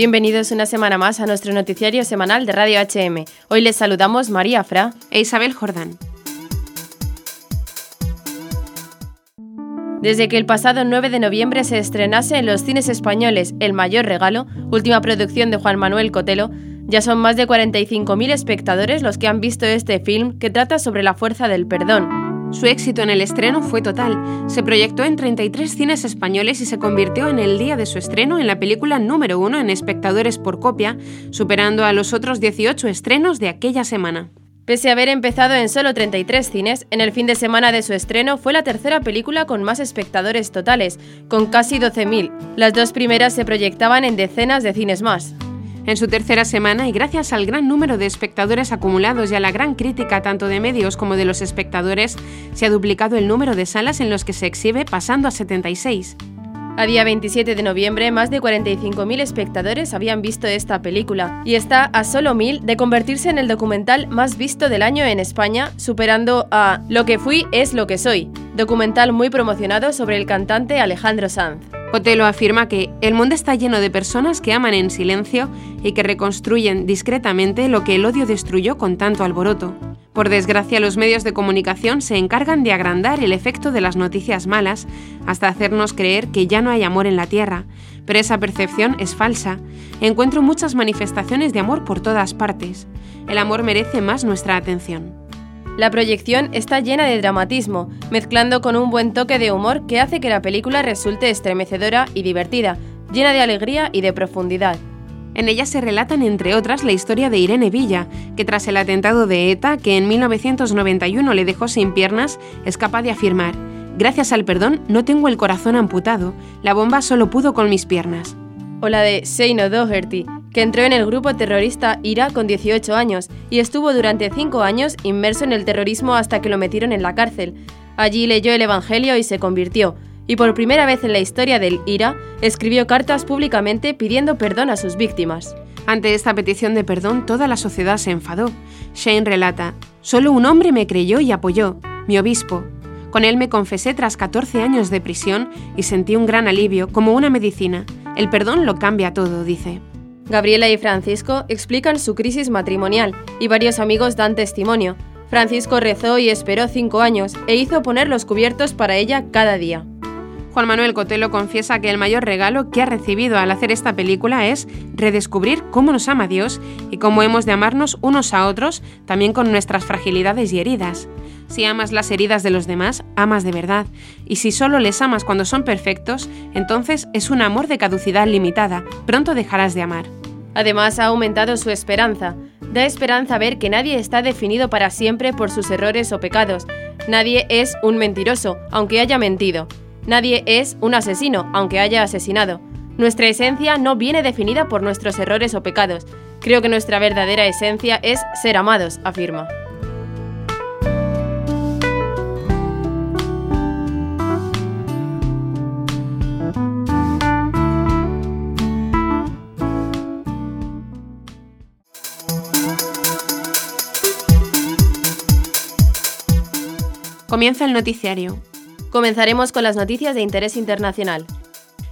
Bienvenidos una semana más a nuestro noticiario semanal de Radio HM. Hoy les saludamos María Fra e Isabel Jordán. Desde que el pasado 9 de noviembre se estrenase en los cines españoles El Mayor Regalo, última producción de Juan Manuel Cotelo, ya son más de 45.000 espectadores los que han visto este film que trata sobre la fuerza del perdón, su éxito en el estreno fue total. Se proyectó en 33 cines españoles y se convirtió en el día de su estreno en la película número uno en espectadores por copia, superando a los otros 18 estrenos de aquella semana. Pese a haber empezado en solo 33 cines, en el fin de semana de su estreno fue la tercera película con más espectadores totales, con casi 12.000. Las dos primeras se proyectaban en decenas de cines más. En su tercera semana, y gracias al gran número de espectadores acumulados y a la gran crítica tanto de medios como de los espectadores, se ha duplicado el número de salas en los que se exhibe, pasando a 76. A día 27 de noviembre, más de 45.000 espectadores habían visto esta película y está a solo 1.000 de convertirse en el documental más visto del año en España, superando a Lo que fui es lo que soy, documental muy promocionado sobre el cantante Alejandro Sanz. Otelo afirma que el mundo está lleno de personas que aman en silencio y que reconstruyen discretamente lo que el odio destruyó con tanto alboroto. Por desgracia, los medios de comunicación se encargan de agrandar el efecto de las noticias malas hasta hacernos creer que ya no hay amor en la Tierra, pero esa percepción es falsa. Encuentro muchas manifestaciones de amor por todas partes. El amor merece más nuestra atención. La proyección está llena de dramatismo, mezclando con un buen toque de humor que hace que la película resulte estremecedora y divertida, llena de alegría y de profundidad. En ella se relatan, entre otras, la historia de Irene Villa, que tras el atentado de ETA, que en 1991 le dejó sin piernas, es capaz de afirmar, Gracias al perdón no tengo el corazón amputado, la bomba solo pudo con mis piernas. O la de Seino Doherty, que entró en el grupo terrorista IRA con 18 años y estuvo durante 5 años inmerso en el terrorismo hasta que lo metieron en la cárcel. Allí leyó el Evangelio y se convirtió, y por primera vez en la historia del IRA escribió cartas públicamente pidiendo perdón a sus víctimas. Ante esta petición de perdón, toda la sociedad se enfadó. Shane relata, Solo un hombre me creyó y apoyó, mi obispo. Con él me confesé tras 14 años de prisión y sentí un gran alivio, como una medicina. El perdón lo cambia todo, dice. Gabriela y Francisco explican su crisis matrimonial y varios amigos dan testimonio. Francisco rezó y esperó cinco años e hizo poner los cubiertos para ella cada día. Juan Manuel Cotelo confiesa que el mayor regalo que ha recibido al hacer esta película es redescubrir cómo nos ama Dios y cómo hemos de amarnos unos a otros, también con nuestras fragilidades y heridas. Si amas las heridas de los demás, amas de verdad, y si solo les amas cuando son perfectos, entonces es un amor de caducidad limitada, pronto dejarás de amar. Además, ha aumentado su esperanza. Da esperanza ver que nadie está definido para siempre por sus errores o pecados. Nadie es un mentiroso, aunque haya mentido. Nadie es un asesino, aunque haya asesinado. Nuestra esencia no viene definida por nuestros errores o pecados. Creo que nuestra verdadera esencia es ser amados, afirma. Comienza el noticiario. Comenzaremos con las noticias de interés internacional.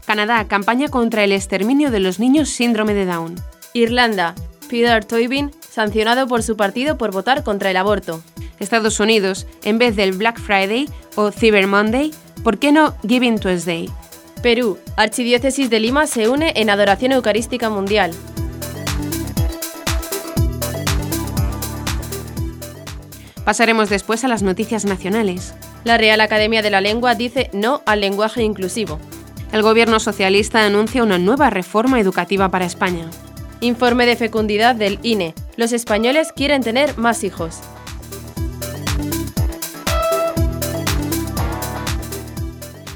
Canadá, campaña contra el exterminio de los niños síndrome de Down. Irlanda, Peter Toybin, sancionado por su partido por votar contra el aborto. Estados Unidos, en vez del Black Friday o Cyber Monday, ¿por qué no Giving Tuesday? Perú, Archidiócesis de Lima se une en adoración eucarística mundial. Pasaremos después a las noticias nacionales. La Real Academia de la Lengua dice no al lenguaje inclusivo. El gobierno socialista anuncia una nueva reforma educativa para España. Informe de fecundidad del INE. Los españoles quieren tener más hijos.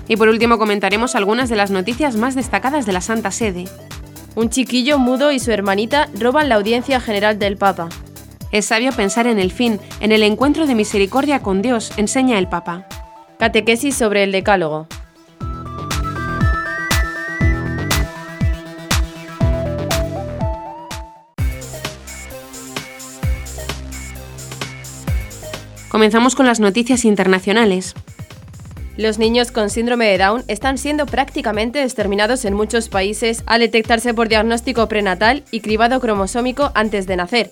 Y por último comentaremos algunas de las noticias más destacadas de la Santa Sede. Un chiquillo mudo y su hermanita roban la audiencia general del Papa. Es sabio pensar en el fin, en el encuentro de misericordia con Dios, enseña el Papa. Catequesis sobre el Decálogo. Comenzamos con las noticias internacionales. Los niños con síndrome de Down están siendo prácticamente exterminados en muchos países al detectarse por diagnóstico prenatal y cribado cromosómico antes de nacer.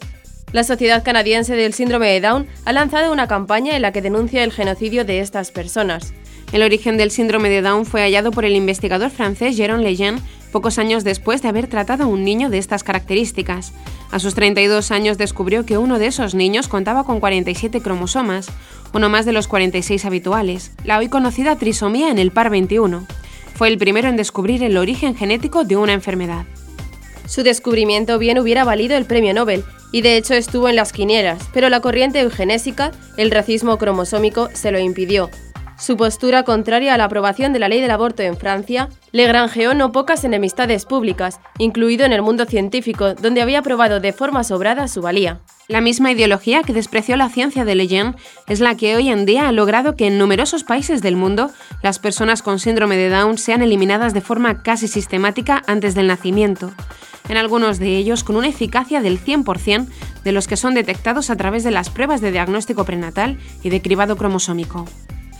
La Sociedad Canadiense del Síndrome de Down ha lanzado una campaña en la que denuncia el genocidio de estas personas. El origen del síndrome de Down fue hallado por el investigador francés Jérôme Lejeune pocos años después de haber tratado a un niño de estas características. A sus 32 años descubrió que uno de esos niños contaba con 47 cromosomas, uno más de los 46 habituales, la hoy conocida trisomía en el par 21. Fue el primero en descubrir el origen genético de una enfermedad. Su descubrimiento bien hubiera valido el premio Nobel, y de hecho estuvo en las quinielas, pero la corriente eugenésica, el racismo cromosómico, se lo impidió, su postura contraria a la aprobación de la ley del aborto en Francia le granjeó no pocas enemistades públicas, incluido en el mundo científico, donde había probado de forma sobrada su valía. La misma ideología que despreció la ciencia de Leyen es la que hoy en día ha logrado que en numerosos países del mundo las personas con síndrome de Down sean eliminadas de forma casi sistemática antes del nacimiento, en algunos de ellos con una eficacia del 100% de los que son detectados a través de las pruebas de diagnóstico prenatal y de cribado cromosómico.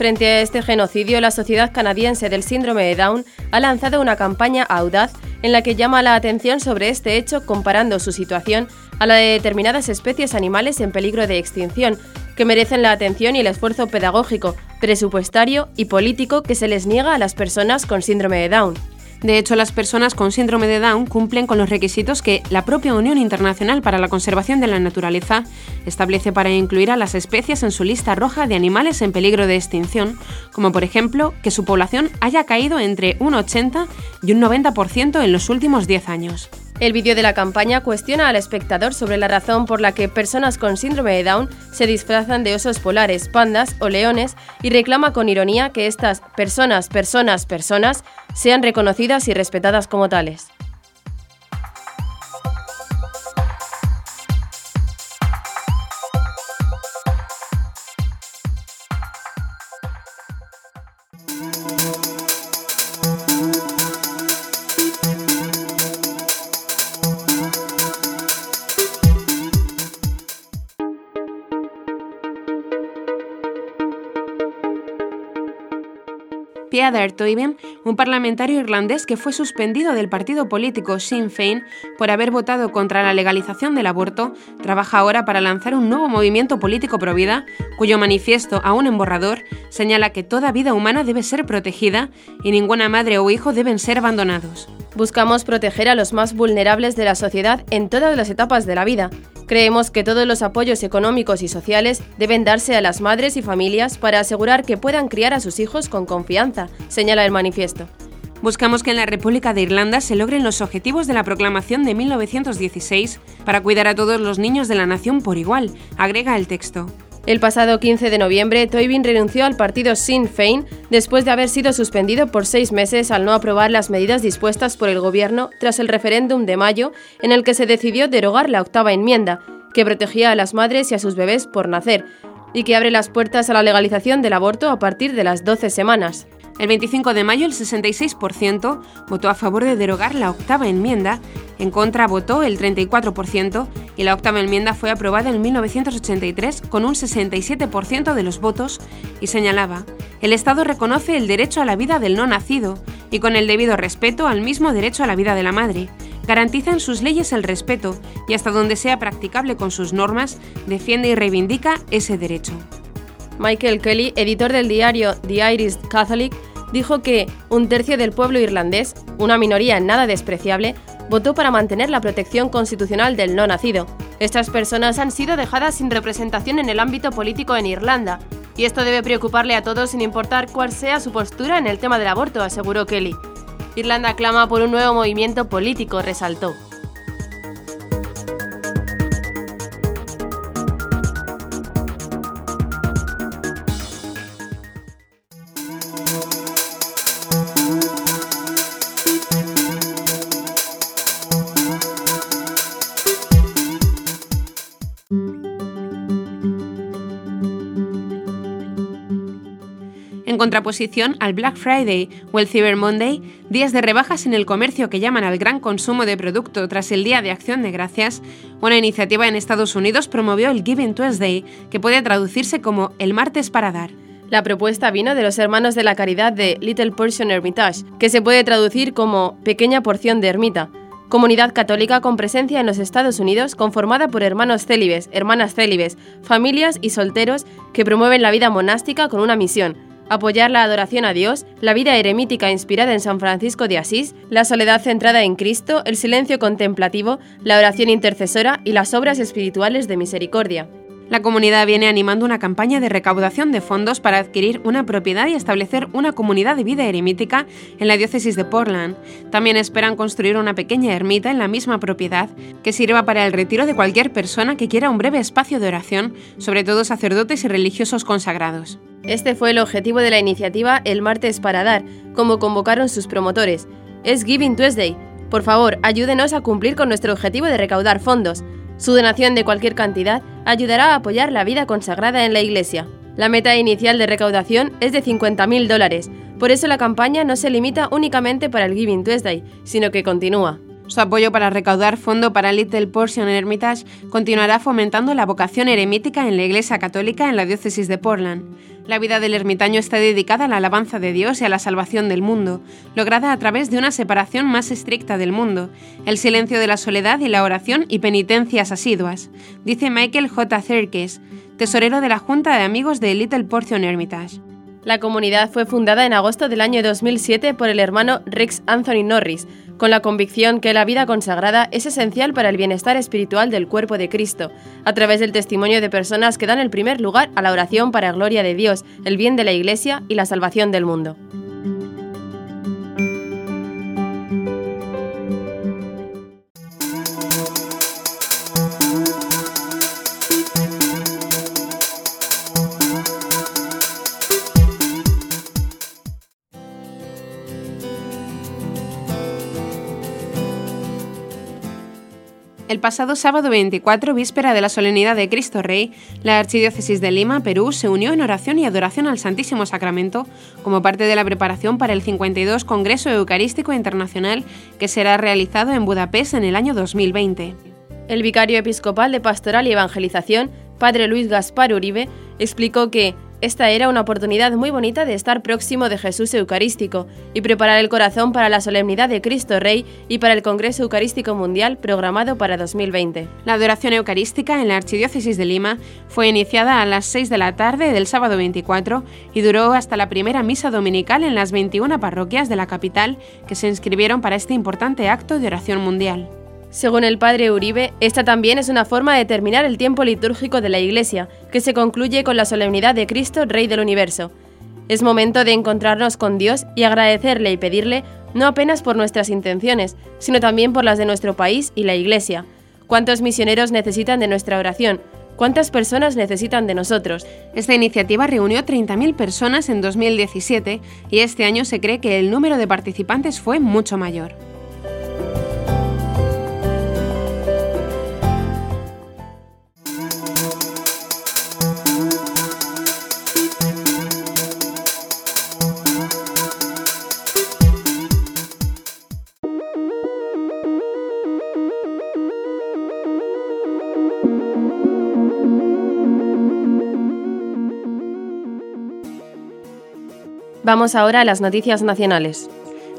Frente a este genocidio, la Sociedad Canadiense del Síndrome de Down ha lanzado una campaña audaz en la que llama la atención sobre este hecho comparando su situación a la de determinadas especies animales en peligro de extinción, que merecen la atención y el esfuerzo pedagógico, presupuestario y político que se les niega a las personas con síndrome de Down. De hecho, las personas con síndrome de Down cumplen con los requisitos que la propia Unión Internacional para la Conservación de la Naturaleza establece para incluir a las especies en su lista roja de animales en peligro de extinción, como por ejemplo que su población haya caído entre un 80 y un 90% en los últimos 10 años. El vídeo de la campaña cuestiona al espectador sobre la razón por la que personas con síndrome de Down se disfrazan de osos polares, pandas o leones y reclama con ironía que estas personas, personas, personas sean reconocidas y respetadas como tales. Peadar Toiven, un parlamentario irlandés que fue suspendido del partido político Sinn Féin por haber votado contra la legalización del aborto, trabaja ahora para lanzar un nuevo movimiento político pro vida, cuyo manifiesto, aún en borrador, señala que toda vida humana debe ser protegida y ninguna madre o hijo deben ser abandonados. Buscamos proteger a los más vulnerables de la sociedad en todas las etapas de la vida, Creemos que todos los apoyos económicos y sociales deben darse a las madres y familias para asegurar que puedan criar a sus hijos con confianza, señala el manifiesto. Buscamos que en la República de Irlanda se logren los objetivos de la proclamación de 1916 para cuidar a todos los niños de la nación por igual, agrega el texto. El pasado 15 de noviembre, Toybin renunció al partido Sinn Féin después de haber sido suspendido por seis meses al no aprobar las medidas dispuestas por el gobierno tras el referéndum de mayo en el que se decidió derogar la octava enmienda, que protegía a las madres y a sus bebés por nacer, y que abre las puertas a la legalización del aborto a partir de las 12 semanas. El 25 de mayo el 66% votó a favor de derogar la octava enmienda, en contra votó el 34% y la octava enmienda fue aprobada en 1983 con un 67% de los votos y señalaba, el Estado reconoce el derecho a la vida del no nacido y con el debido respeto al mismo derecho a la vida de la madre. Garantiza en sus leyes el respeto y hasta donde sea practicable con sus normas, defiende y reivindica ese derecho. Michael Kelly, editor del diario The Irish Catholic, dijo que un tercio del pueblo irlandés, una minoría nada despreciable, votó para mantener la protección constitucional del no nacido. Estas personas han sido dejadas sin representación en el ámbito político en Irlanda, y esto debe preocuparle a todos sin importar cuál sea su postura en el tema del aborto, aseguró Kelly. Irlanda clama por un nuevo movimiento político, resaltó. Al Black Friday o el Cyber Monday, días de rebajas en el comercio que llaman al gran consumo de producto tras el Día de Acción de Gracias, una iniciativa en Estados Unidos promovió el Giving Tuesday, que puede traducirse como el martes para dar. La propuesta vino de los hermanos de la caridad de Little Portion Hermitage, que se puede traducir como pequeña porción de ermita, comunidad católica con presencia en los Estados Unidos conformada por hermanos célibes, hermanas célibes, familias y solteros que promueven la vida monástica con una misión, apoyar la adoración a Dios, la vida eremítica inspirada en San Francisco de Asís, la soledad centrada en Cristo, el silencio contemplativo, la oración intercesora y las obras espirituales de misericordia. La comunidad viene animando una campaña de recaudación de fondos para adquirir una propiedad y establecer una comunidad de vida eremítica en la diócesis de Portland. También esperan construir una pequeña ermita en la misma propiedad que sirva para el retiro de cualquier persona que quiera un breve espacio de oración, sobre todo sacerdotes y religiosos consagrados. Este fue el objetivo de la iniciativa El martes para dar, como convocaron sus promotores. Es Giving Tuesday. Por favor, ayúdenos a cumplir con nuestro objetivo de recaudar fondos. Su donación de cualquier cantidad ayudará a apoyar la vida consagrada en la Iglesia. La meta inicial de recaudación es de 50.000 dólares, por eso la campaña no se limita únicamente para el Giving Tuesday, sino que continúa. Su apoyo para recaudar fondo para Little Portion Hermitage continuará fomentando la vocación eremítica en la Iglesia Católica en la diócesis de Portland. La vida del ermitaño está dedicada a la alabanza de Dios y a la salvación del mundo, lograda a través de una separación más estricta del mundo, el silencio de la soledad y la oración y penitencias asiduas, dice Michael J. Cerkes, tesorero de la Junta de Amigos de Little Portion Hermitage. La comunidad fue fundada en agosto del año 2007 por el hermano Rex Anthony Norris, con la convicción que la vida consagrada es esencial para el bienestar espiritual del cuerpo de Cristo, a través del testimonio de personas que dan el primer lugar a la oración para gloria de Dios, el bien de la Iglesia y la salvación del mundo. El pasado sábado 24, víspera de la solemnidad de Cristo Rey, la Archidiócesis de Lima, Perú, se unió en oración y adoración al Santísimo Sacramento como parte de la preparación para el 52 Congreso Eucarístico Internacional que será realizado en Budapest en el año 2020. El vicario episcopal de Pastoral y Evangelización, Padre Luis Gaspar Uribe, explicó que esta era una oportunidad muy bonita de estar próximo de Jesús Eucarístico y preparar el corazón para la solemnidad de Cristo Rey y para el Congreso Eucarístico Mundial programado para 2020. La adoración eucarística en la Archidiócesis de Lima fue iniciada a las 6 de la tarde del sábado 24 y duró hasta la primera misa dominical en las 21 parroquias de la capital que se inscribieron para este importante acto de oración mundial. Según el padre Uribe, esta también es una forma de terminar el tiempo litúrgico de la Iglesia, que se concluye con la solemnidad de Cristo, Rey del Universo. Es momento de encontrarnos con Dios y agradecerle y pedirle no apenas por nuestras intenciones, sino también por las de nuestro país y la Iglesia. ¿Cuántos misioneros necesitan de nuestra oración? ¿Cuántas personas necesitan de nosotros? Esta iniciativa reunió 30.000 personas en 2017 y este año se cree que el número de participantes fue mucho mayor. Vamos ahora a las noticias nacionales.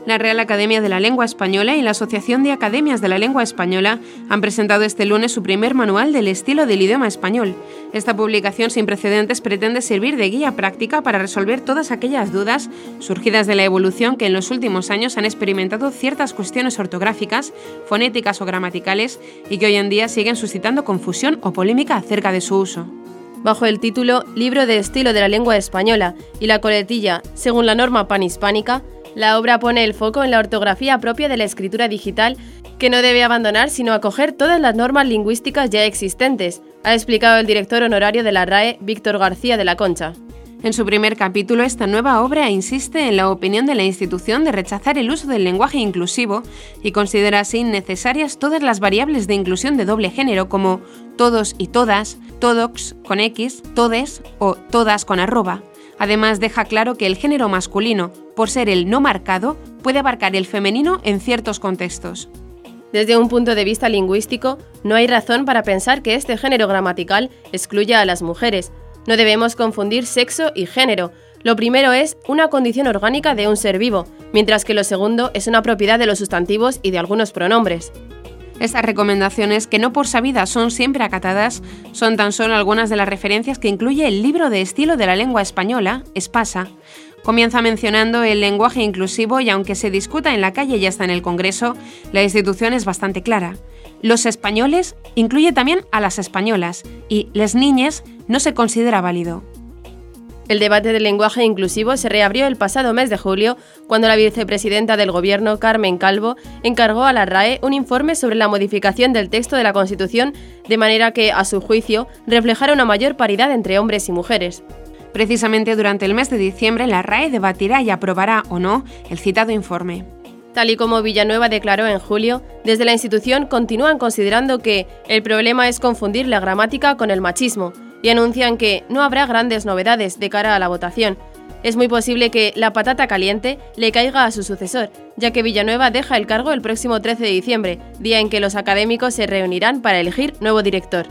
La Real Academia de la Lengua Española y la Asociación de Academias de la Lengua Española han presentado este lunes su primer manual del estilo del idioma español. Esta publicación sin precedentes pretende servir de guía práctica para resolver todas aquellas dudas surgidas de la evolución que en los últimos años han experimentado ciertas cuestiones ortográficas, fonéticas o gramaticales y que hoy en día siguen suscitando confusión o polémica acerca de su uso bajo el título Libro de estilo de la lengua española y la coletilla Según la norma panhispánica, la obra pone el foco en la ortografía propia de la escritura digital que no debe abandonar sino acoger todas las normas lingüísticas ya existentes, ha explicado el director honorario de la RAE, Víctor García de la Concha. En su primer capítulo, esta nueva obra insiste en la opinión de la institución de rechazar el uso del lenguaje inclusivo y considera así necesarias todas las variables de inclusión de doble género como todos y todas, todox con X, todes o todas con arroba. Además, deja claro que el género masculino, por ser el no marcado, puede abarcar el femenino en ciertos contextos. Desde un punto de vista lingüístico, no hay razón para pensar que este género gramatical excluya a las mujeres, No debemos confundir sexo y género. Lo primero es una condición orgánica de un ser vivo, mientras que lo segundo es una propiedad de los sustantivos y de algunos pronombres. Estas recomendaciones, que no por sabidas son siempre acatadas, son tan solo algunas de las referencias que incluye el libro de estilo de la lengua española, Espasa. Comienza mencionando el lenguaje inclusivo y aunque se discuta en la calle y hasta en el Congreso, la institución es bastante clara. Los españoles incluye también a las españolas y les niñes no se considera válido. El debate del lenguaje inclusivo se reabrió el pasado mes de julio, cuando la vicepresidenta del Gobierno, Carmen Calvo, encargó a la RAE un informe sobre la modificación del texto de la Constitución de manera que, a su juicio, reflejara una mayor paridad entre hombres y mujeres. Precisamente durante el mes de diciembre, la RAE debatirá y aprobará o no el citado informe. Tal y como Villanueva declaró en julio, desde la institución continúan considerando que el problema es confundir la gramática con el machismo y anuncian que no habrá grandes novedades de cara a la votación. Es muy posible que la patata caliente le caiga a su sucesor, ya que Villanueva deja el cargo el próximo 13 de diciembre, día en que los académicos se reunirán para elegir nuevo director.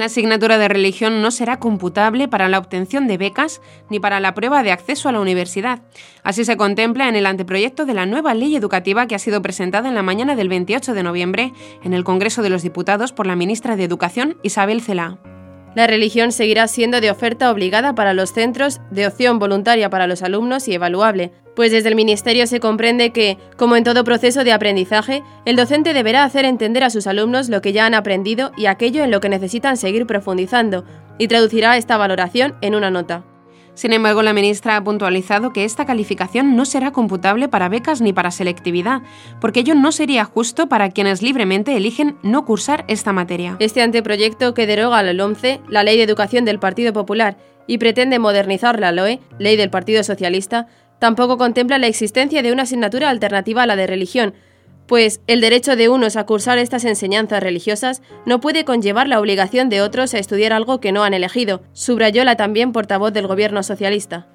La asignatura de religión no será computable para la obtención de becas ni para la prueba de acceso a la universidad. Así se contempla en el anteproyecto de la nueva ley educativa que ha sido presentada en la mañana del 28 de noviembre en el Congreso de los Diputados por la ministra de Educación Isabel Cela. La religión seguirá siendo de oferta obligada para los centros, de opción voluntaria para los alumnos y evaluable, pues desde el Ministerio se comprende que, como en todo proceso de aprendizaje, el docente deberá hacer entender a sus alumnos lo que ya han aprendido y aquello en lo que necesitan seguir profundizando, y traducirá esta valoración en una nota. Sin embargo, la ministra ha puntualizado que esta calificación no será computable para becas ni para selectividad, porque ello no sería justo para quienes libremente eligen no cursar esta materia. Este anteproyecto que deroga la LOMCE, la Ley de Educación del Partido Popular, y pretende modernizar la LOE, Ley del Partido Socialista, tampoco contempla la existencia de una asignatura alternativa a la de religión, pues el derecho de unos a cursar estas enseñanzas religiosas no puede conllevar la obligación de otros a estudiar algo que no han elegido, subrayó la también portavoz del gobierno socialista.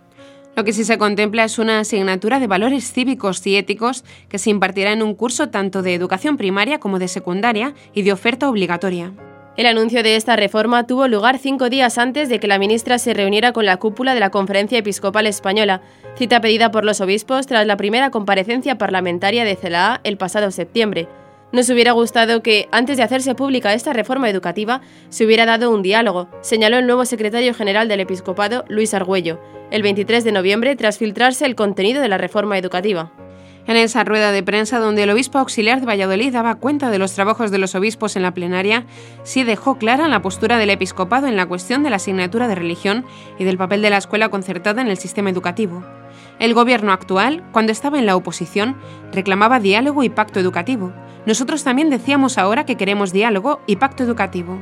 Lo que sí se contempla es una asignatura de valores cívicos y éticos que se impartirá en un curso tanto de educación primaria como de secundaria y de oferta obligatoria. El anuncio de esta reforma tuvo lugar cinco días antes de que la ministra se reuniera con la cúpula de la Conferencia Episcopal Española, cita pedida por los obispos tras la primera comparecencia parlamentaria de CELAA el pasado septiembre. Nos hubiera gustado que, antes de hacerse pública esta reforma educativa, se hubiera dado un diálogo, señaló el nuevo secretario general del Episcopado, Luis Argüello, el 23 de noviembre tras filtrarse el contenido de la reforma educativa. En esa rueda de prensa donde el obispo auxiliar de Valladolid daba cuenta de los trabajos de los obispos en la plenaria, sí dejó clara la postura del episcopado en la cuestión de la asignatura de religión y del papel de la escuela concertada en el sistema educativo. El gobierno actual, cuando estaba en la oposición, reclamaba diálogo y pacto educativo. Nosotros también decíamos ahora que queremos diálogo y pacto educativo.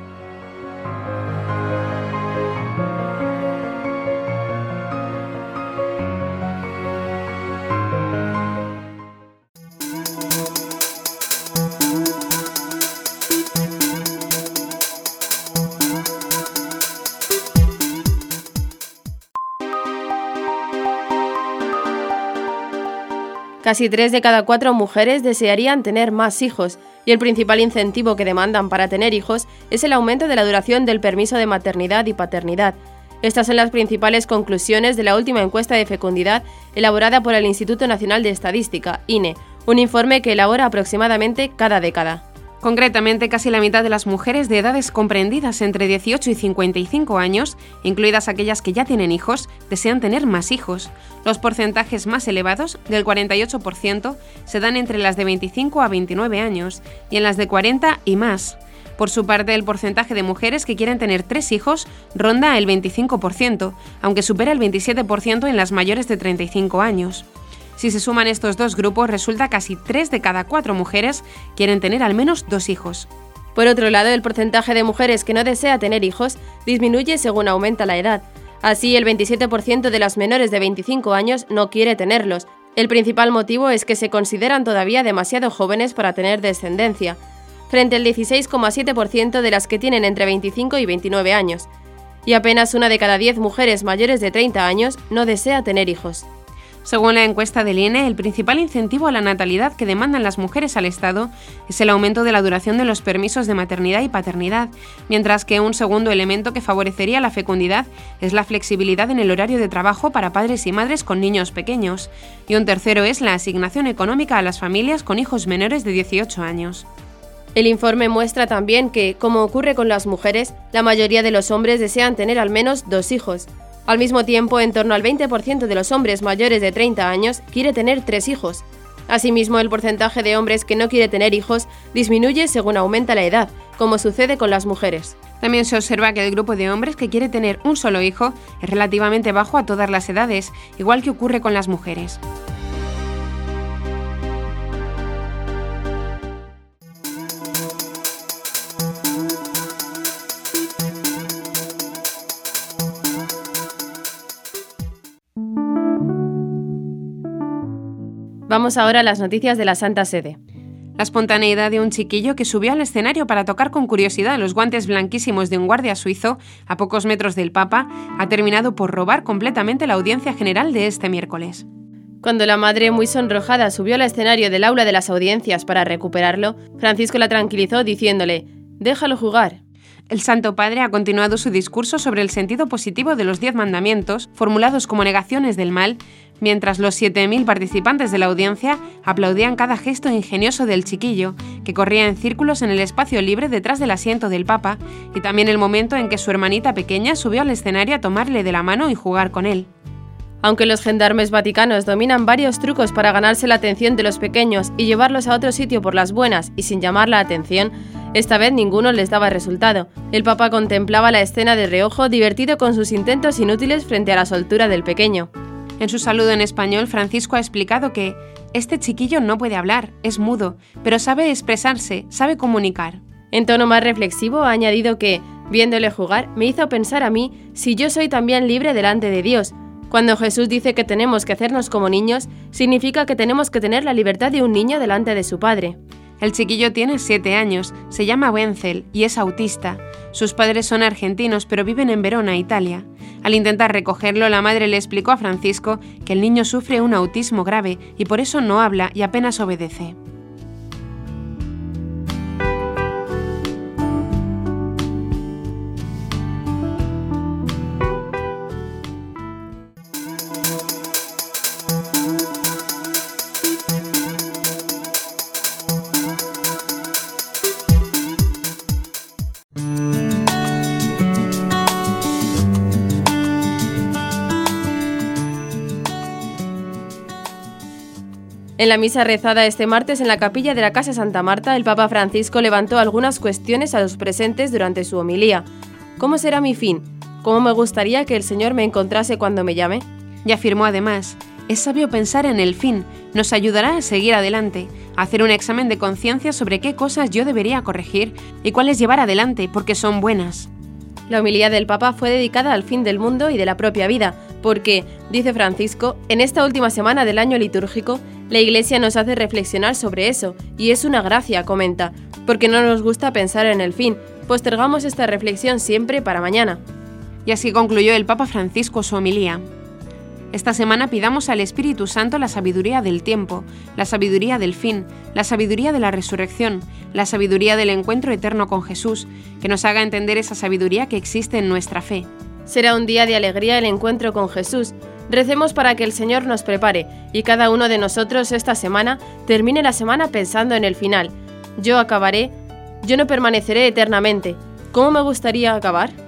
Casi tres de cada cuatro mujeres desearían tener más hijos, y el principal incentivo que demandan para tener hijos es el aumento de la duración del permiso de maternidad y paternidad. Estas son las principales conclusiones de la última encuesta de fecundidad elaborada por el Instituto Nacional de Estadística, INE, un informe que elabora aproximadamente cada década. Concretamente, casi la mitad de las mujeres de edades comprendidas entre 18 y 55 años, incluidas aquellas que ya tienen hijos, desean tener más hijos. Los porcentajes más elevados, del 48%, se dan entre las de 25 a 29 años y en las de 40 y más. Por su parte, el porcentaje de mujeres que quieren tener tres hijos ronda el 25%, aunque supera el 27% en las mayores de 35 años. Si se suman estos dos grupos, resulta casi 3 de cada 4 mujeres quieren tener al menos dos hijos. Por otro lado, el porcentaje de mujeres que no desea tener hijos disminuye según aumenta la edad. Así, el 27% de las menores de 25 años no quiere tenerlos. El principal motivo es que se consideran todavía demasiado jóvenes para tener descendencia. frente al 16,7% de las que tienen entre 25 y 29 años. Y apenas una de cada 10 mujeres mayores de 30 años no desea tener hijos. Según la encuesta del INE, el principal incentivo a la natalidad que demandan las mujeres al Estado es el aumento de la duración de los permisos de maternidad y paternidad, mientras que un segundo elemento que favorecería la fecundidad es la flexibilidad en el horario de trabajo para padres y madres con niños pequeños, y un tercero es la asignación económica a las familias con hijos menores de 18 años. El informe muestra también que, como ocurre con las mujeres, la mayoría de los hombres desean tener al menos dos hijos, al mismo tiempo, en torno al 20% de los hombres mayores de 30 años quiere tener tres hijos. Asimismo, el porcentaje de hombres que no quiere tener hijos disminuye según aumenta la edad, como sucede con las mujeres. También se observa que el grupo de hombres que quiere tener un solo hijo es relativamente bajo a todas las edades, igual que ocurre con las mujeres. Vamos ahora a las noticias de la Santa Sede. La espontaneidad de un chiquillo que subió al escenario para tocar con curiosidad los guantes blanquísimos de un guardia suizo a pocos metros del Papa ha terminado por robar completamente la audiencia general de este miércoles. Cuando la madre, muy sonrojada, subió al escenario del aula de las audiencias para recuperarlo, Francisco la tranquilizó diciéndole, Déjalo jugar. El Santo Padre ha continuado su discurso sobre el sentido positivo de los diez mandamientos, formulados como negaciones del mal, mientras los 7.000 participantes de la audiencia aplaudían cada gesto ingenioso del chiquillo, que corría en círculos en el espacio libre detrás del asiento del Papa, y también el momento en que su hermanita pequeña subió al escenario a tomarle de la mano y jugar con él. Aunque los gendarmes vaticanos dominan varios trucos para ganarse la atención de los pequeños y llevarlos a otro sitio por las buenas y sin llamar la atención, esta vez ninguno les daba resultado. El Papa contemplaba la escena de reojo, divertido con sus intentos inútiles frente a la soltura del pequeño. En su saludo en español, Francisco ha explicado que este chiquillo no puede hablar, es mudo, pero sabe expresarse, sabe comunicar. En tono más reflexivo ha añadido que, viéndole jugar, me hizo pensar a mí si yo soy también libre delante de Dios. Cuando Jesús dice que tenemos que hacernos como niños, significa que tenemos que tener la libertad de un niño delante de su padre. El chiquillo tiene 7 años, se llama Wenzel y es autista. Sus padres son argentinos pero viven en Verona, Italia. Al intentar recogerlo, la madre le explicó a Francisco que el niño sufre un autismo grave y por eso no habla y apenas obedece. En la misa rezada este martes en la capilla de la Casa Santa Marta, el Papa Francisco levantó algunas cuestiones a los presentes durante su homilía. ¿Cómo será mi fin? ¿Cómo me gustaría que el Señor me encontrase cuando me llame? Y afirmó además, es sabio pensar en el fin, nos ayudará a seguir adelante, a hacer un examen de conciencia sobre qué cosas yo debería corregir y cuáles llevar adelante porque son buenas. La homilía del Papa fue dedicada al fin del mundo y de la propia vida, porque, dice Francisco, en esta última semana del año litúrgico, la Iglesia nos hace reflexionar sobre eso, y es una gracia, comenta, porque no nos gusta pensar en el fin, postergamos esta reflexión siempre para mañana. Y así concluyó el Papa Francisco su homilía. Esta semana pidamos al Espíritu Santo la sabiduría del tiempo, la sabiduría del fin, la sabiduría de la resurrección, la sabiduría del encuentro eterno con Jesús, que nos haga entender esa sabiduría que existe en nuestra fe. Será un día de alegría el encuentro con Jesús. Recemos para que el Señor nos prepare y cada uno de nosotros esta semana termine la semana pensando en el final. Yo acabaré, yo no permaneceré eternamente. ¿Cómo me gustaría acabar?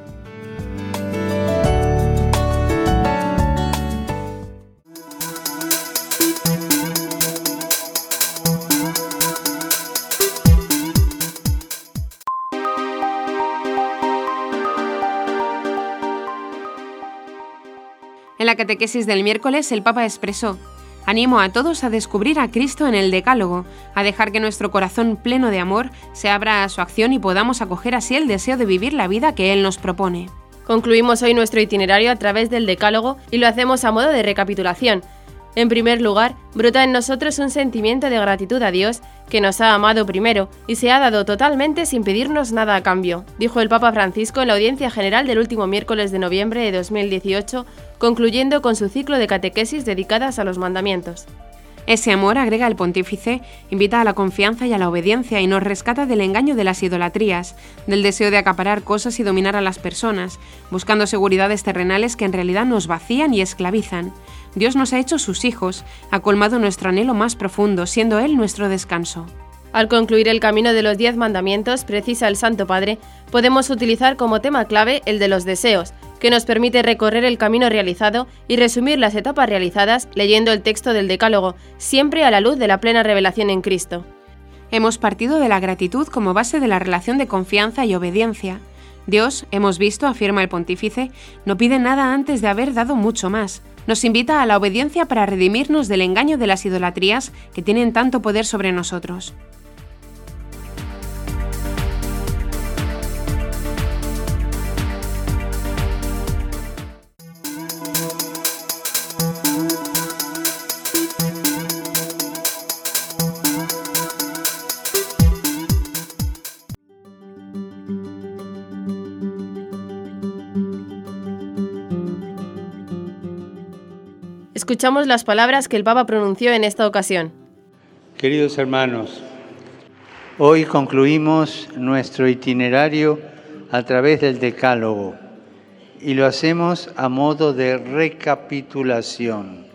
En la catequesis del miércoles el Papa expresó, Animo a todos a descubrir a Cristo en el Decálogo, a dejar que nuestro corazón pleno de amor se abra a su acción y podamos acoger así el deseo de vivir la vida que Él nos propone. Concluimos hoy nuestro itinerario a través del Decálogo y lo hacemos a modo de recapitulación. En primer lugar, brota en nosotros un sentimiento de gratitud a Dios, que nos ha amado primero y se ha dado totalmente sin pedirnos nada a cambio, dijo el Papa Francisco en la audiencia general del último miércoles de noviembre de 2018, concluyendo con su ciclo de catequesis dedicadas a los mandamientos. Ese amor, agrega el pontífice, invita a la confianza y a la obediencia y nos rescata del engaño de las idolatrías, del deseo de acaparar cosas y dominar a las personas, buscando seguridades terrenales que en realidad nos vacían y esclavizan. Dios nos ha hecho sus hijos, ha colmado nuestro anhelo más profundo, siendo Él nuestro descanso. Al concluir el camino de los diez mandamientos, precisa el Santo Padre, podemos utilizar como tema clave el de los deseos, que nos permite recorrer el camino realizado y resumir las etapas realizadas leyendo el texto del Decálogo, siempre a la luz de la plena revelación en Cristo. Hemos partido de la gratitud como base de la relación de confianza y obediencia. Dios, hemos visto, afirma el pontífice, no pide nada antes de haber dado mucho más. Nos invita a la obediencia para redimirnos del engaño de las idolatrías que tienen tanto poder sobre nosotros. Escuchamos las palabras que el Papa pronunció en esta ocasión. Queridos hermanos, hoy concluimos nuestro itinerario a través del Decálogo y lo hacemos a modo de recapitulación.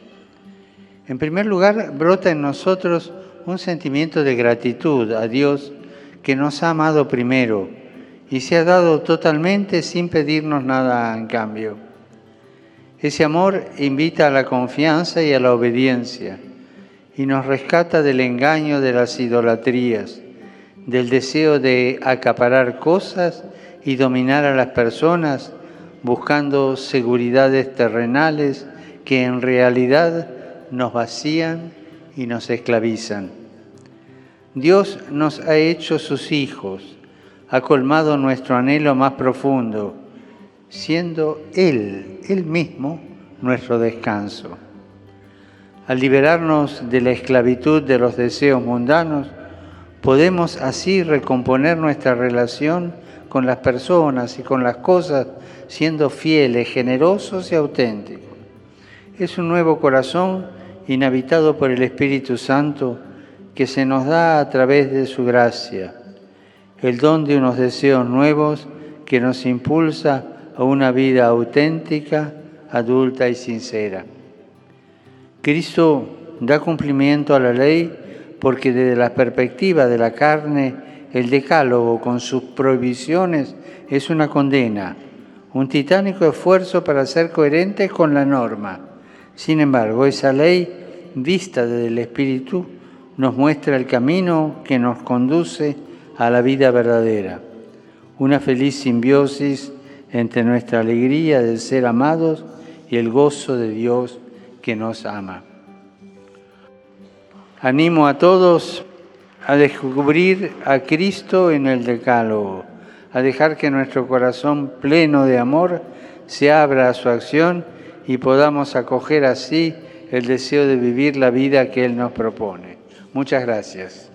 En primer lugar, brota en nosotros un sentimiento de gratitud a Dios que nos ha amado primero y se ha dado totalmente sin pedirnos nada en cambio. Ese amor invita a la confianza y a la obediencia y nos rescata del engaño de las idolatrías, del deseo de acaparar cosas y dominar a las personas buscando seguridades terrenales que en realidad nos vacían y nos esclavizan. Dios nos ha hecho sus hijos, ha colmado nuestro anhelo más profundo siendo Él, Él mismo, nuestro descanso. Al liberarnos de la esclavitud de los deseos mundanos, podemos así recomponer nuestra relación con las personas y con las cosas, siendo fieles, generosos y auténticos. Es un nuevo corazón inhabitado por el Espíritu Santo que se nos da a través de su gracia, el don de unos deseos nuevos que nos impulsa a una vida auténtica, adulta y sincera. Cristo da cumplimiento a la ley porque desde la perspectiva de la carne, el decálogo con sus prohibiciones es una condena, un titánico esfuerzo para ser coherentes con la norma. Sin embargo, esa ley, vista desde el Espíritu, nos muestra el camino que nos conduce a la vida verdadera, una feliz simbiosis entre nuestra alegría de ser amados y el gozo de Dios que nos ama. Animo a todos a descubrir a Cristo en el Decálogo, a dejar que nuestro corazón pleno de amor se abra a su acción y podamos acoger así el deseo de vivir la vida que Él nos propone. Muchas gracias.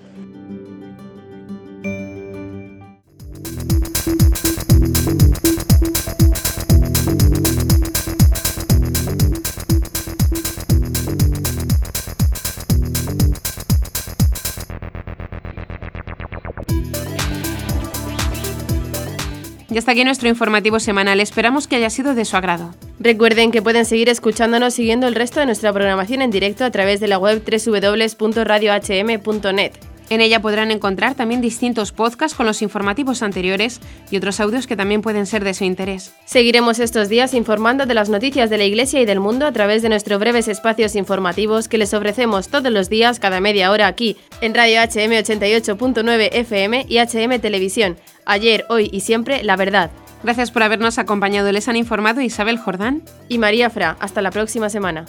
Y hasta aquí nuestro informativo semanal. Esperamos que haya sido de su agrado. Recuerden que pueden seguir escuchándonos siguiendo el resto de nuestra programación en directo a través de la web www.radiohm.net. En ella podrán encontrar también distintos podcasts con los informativos anteriores y otros audios que también pueden ser de su interés. Seguiremos estos días informando de las noticias de la Iglesia y del mundo a través de nuestros breves espacios informativos que les ofrecemos todos los días cada media hora aquí en Radio HM 88.9 FM y HM Televisión. Ayer, hoy y siempre, la verdad. Gracias por habernos acompañado. Les han informado Isabel Jordán y María Fra. Hasta la próxima semana.